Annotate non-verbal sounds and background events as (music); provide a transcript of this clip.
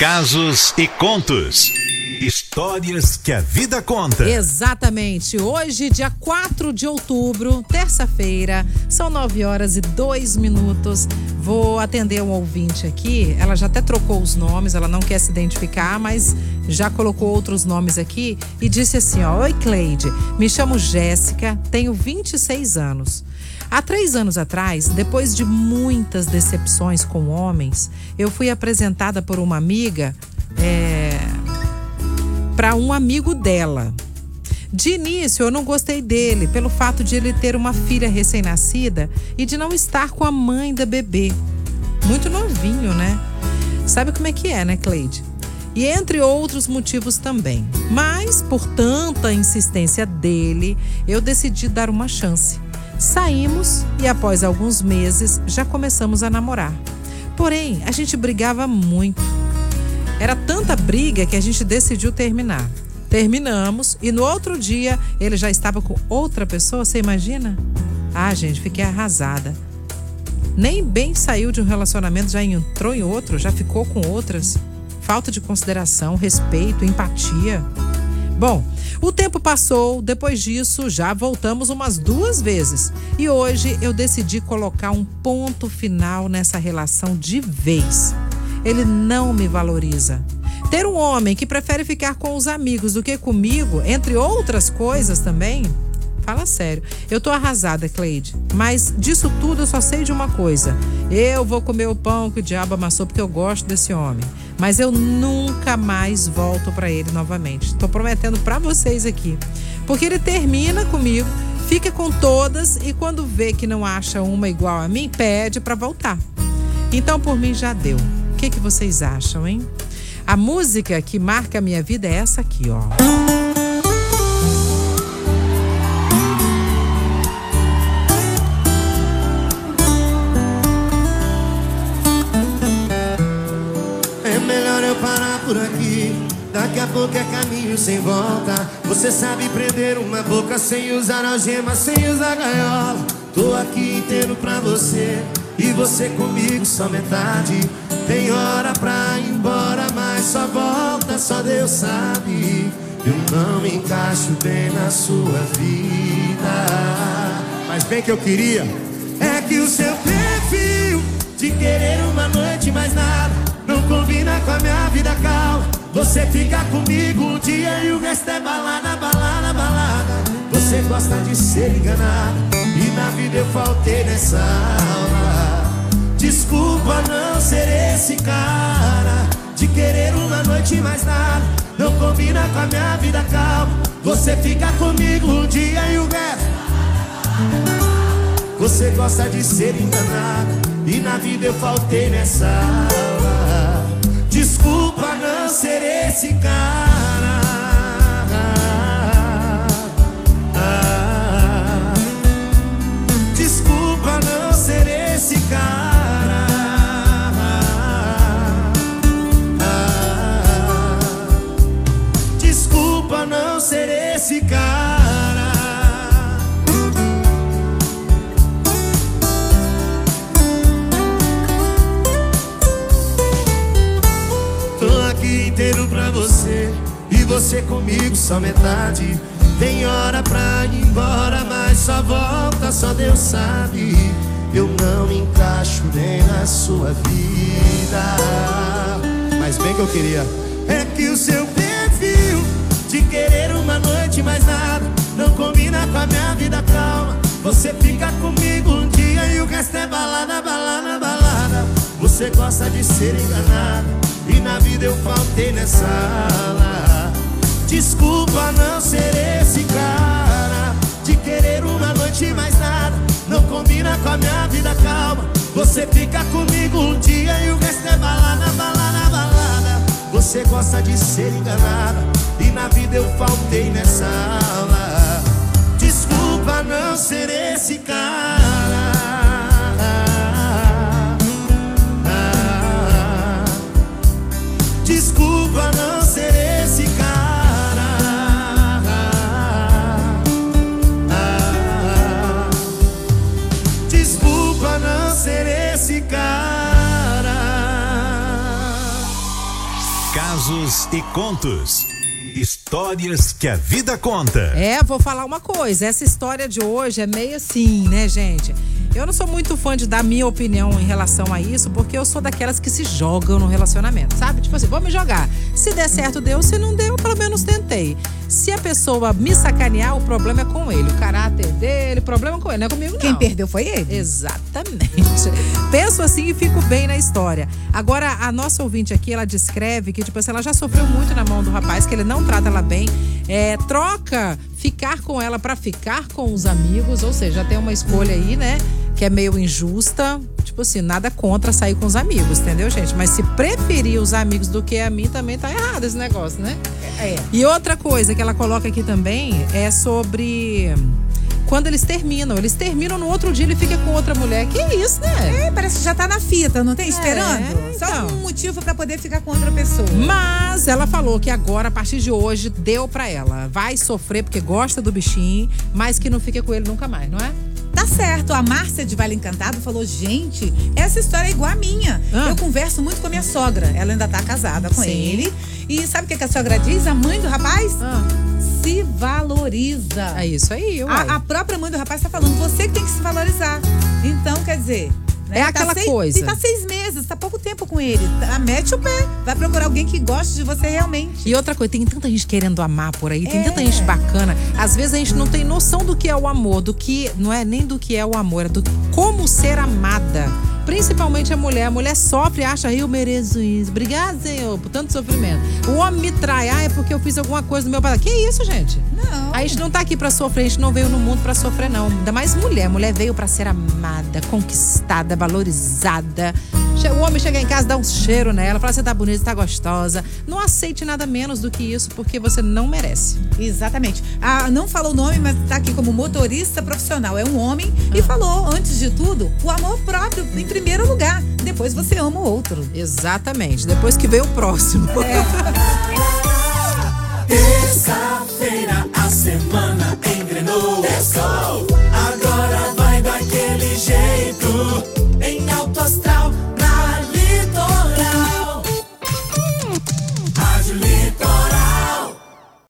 casos e contos. Histórias que a vida conta. Exatamente. Hoje, dia 4 de outubro, terça-feira, são 9 horas e 2 minutos. Vou atender um ouvinte aqui. Ela já até trocou os nomes, ela não quer se identificar, mas já colocou outros nomes aqui e disse assim: ó, Oi, Cleide, me chamo Jéssica, tenho 26 anos. Há três anos atrás, depois de muitas decepções com homens, eu fui apresentada por uma amiga é, para um amigo dela. De início, eu não gostei dele pelo fato de ele ter uma filha recém-nascida e de não estar com a mãe da bebê. Muito novinho, né? Sabe como é que é, né, Cleide? E entre outros motivos também. Mas, por tanta insistência dele, eu decidi dar uma chance. Saímos e após alguns meses já começamos a namorar. Porém, a gente brigava muito. Era tanta briga que a gente decidiu terminar. Terminamos e no outro dia ele já estava com outra pessoa, você imagina? Ah, gente, fiquei arrasada. Nem bem saiu de um relacionamento, já entrou em outro, já ficou com outras. Falta de consideração, respeito, empatia. Bom, o tempo passou, depois disso já voltamos umas duas vezes. E hoje eu decidi colocar um ponto final nessa relação de vez. Ele não me valoriza. Ter um homem que prefere ficar com os amigos do que comigo, entre outras coisas também, Fala sério. Eu tô arrasada, Cleide. Mas disso tudo eu só sei de uma coisa. Eu vou comer o pão que o diabo amassou porque eu gosto desse homem. Mas eu nunca mais volto para ele novamente. Tô prometendo para vocês aqui. Porque ele termina comigo, fica com todas e quando vê que não acha uma igual a mim, pede para voltar. Então por mim já deu. O que, que vocês acham, hein? A música que marca a minha vida é essa aqui, ó. Por aqui. Daqui a pouco é caminho sem volta. Você sabe prender uma boca sem usar algema, sem usar gaiola. Tô aqui inteiro pra você e você comigo só metade. Tem hora pra ir embora, mas só volta, só Deus sabe. Eu não me encaixo bem na sua vida. Mas bem que eu queria é que o seu perfil de querer uma noite mais nada combina com a minha vida calma Você fica comigo um dia e o resto é balada, balada, balada. Você gosta de ser enganada E na vida eu faltei nessa aula. Desculpa não ser esse cara De querer uma noite mais nada. Não combina com a minha vida calma Você fica comigo um dia e o resto. Você gosta de ser enganada E na vida eu faltei nessa aula Desculpa não ser esse cara. Desculpa não ser esse cara. Desculpa não ser esse cara. Você E você comigo só metade. Tem hora pra ir embora Mas só volta, só Deus sabe. Eu não me encaixo nem na sua vida. Mas bem que eu queria. É que o seu perfil De querer uma noite mais nada Não combina com a minha vida calma. Você fica comigo um dia E o resto é balada, balada, balada. Você gosta de ser enganada e na vida eu faltei nessa ala. Desculpa não ser esse cara De querer uma noite mais nada. Não combina com a minha vida calma. Você fica comigo um dia e o resto é balada, balada, balada. Você gosta de ser enganada E na vida eu faltei nessa ala. Desculpa não ser esse cara Casos e contos. Histórias que a vida conta. É, vou falar uma coisa. Essa história de hoje é meio assim, né, gente? Eu não sou muito fã de dar minha opinião em relação a isso, porque eu sou daquelas que se jogam no relacionamento, sabe? Tipo assim, vou me jogar. Se der certo, deu. Se não deu, pelo menos tentei. Se a pessoa me sacanear, o problema é com ele. O caráter dele, o problema é com ele, não é comigo, não. Quem perdeu foi ele. Exatamente. (laughs) Penso assim e fico bem na história. Agora, a nossa ouvinte aqui, ela descreve que, tipo assim, ela já sofreu muito na mão do rapaz, que ele não trata ela bem. É, troca ficar com ela para ficar com os amigos, ou seja, tem uma escolha aí, né? Que é meio injusta. Tipo assim, nada contra sair com os amigos, entendeu, gente? Mas se preferir os amigos do que a mim, também tá errado esse negócio, né? É. E outra coisa que ela coloca aqui também é sobre quando eles terminam. Eles terminam no outro dia ele fica com outra mulher. Que isso, né? É, parece que já tá na fita, não tem? É, Esperando? Só então. um motivo pra poder ficar com outra pessoa. Mas ela falou que agora, a partir de hoje, deu pra ela. Vai sofrer porque gosta do bichinho, mas que não fica com ele nunca mais, não é? Tá certo, a Márcia de Vale Encantado falou: gente, essa história é igual a minha. Ah. Eu converso muito com a minha sogra. Ela ainda tá casada com Sim. ele. E sabe o que, que a sogra diz? A mãe do rapaz se valoriza. É isso aí, uai. A, a própria mãe do rapaz tá falando, você que tem que se valorizar. Então, quer dizer. né, É tá aquela seis- coisa. E tá seis meses, tá pouco tempo com ele. Tá, mete o pé. Vai procurar alguém que goste de você realmente. E outra coisa, tem tanta gente querendo amar por aí, tem É. tanta gente bacana. Às vezes a gente não tem noção do que é o amor, do que não é nem do que é o amor, é do como ser amada. Principalmente a mulher. A mulher sofre e acha, eu mereço isso. Obrigada, Senhor, por tanto sofrimento. O homem me trai, ah, é porque eu fiz alguma coisa no meu pai. Que isso, gente? Não. A gente não tá aqui pra sofrer, a gente não veio no mundo pra sofrer, não. Ainda mais mulher. Mulher veio pra ser amada, conquistada, valorizada. O homem chega em casa, dá um cheiro nela, fala: você tá bonita, você tá gostosa. Não aceite nada menos do que isso, porque você não merece. Exatamente. Ah, não falou o nome, mas tá aqui como motorista profissional. É um homem Ah. e falou, antes de tudo, o amor próprio em primeiro lugar. Depois você ama o outro. Exatamente. Depois que veio o próximo. (laughs) Terça-feira. É sol,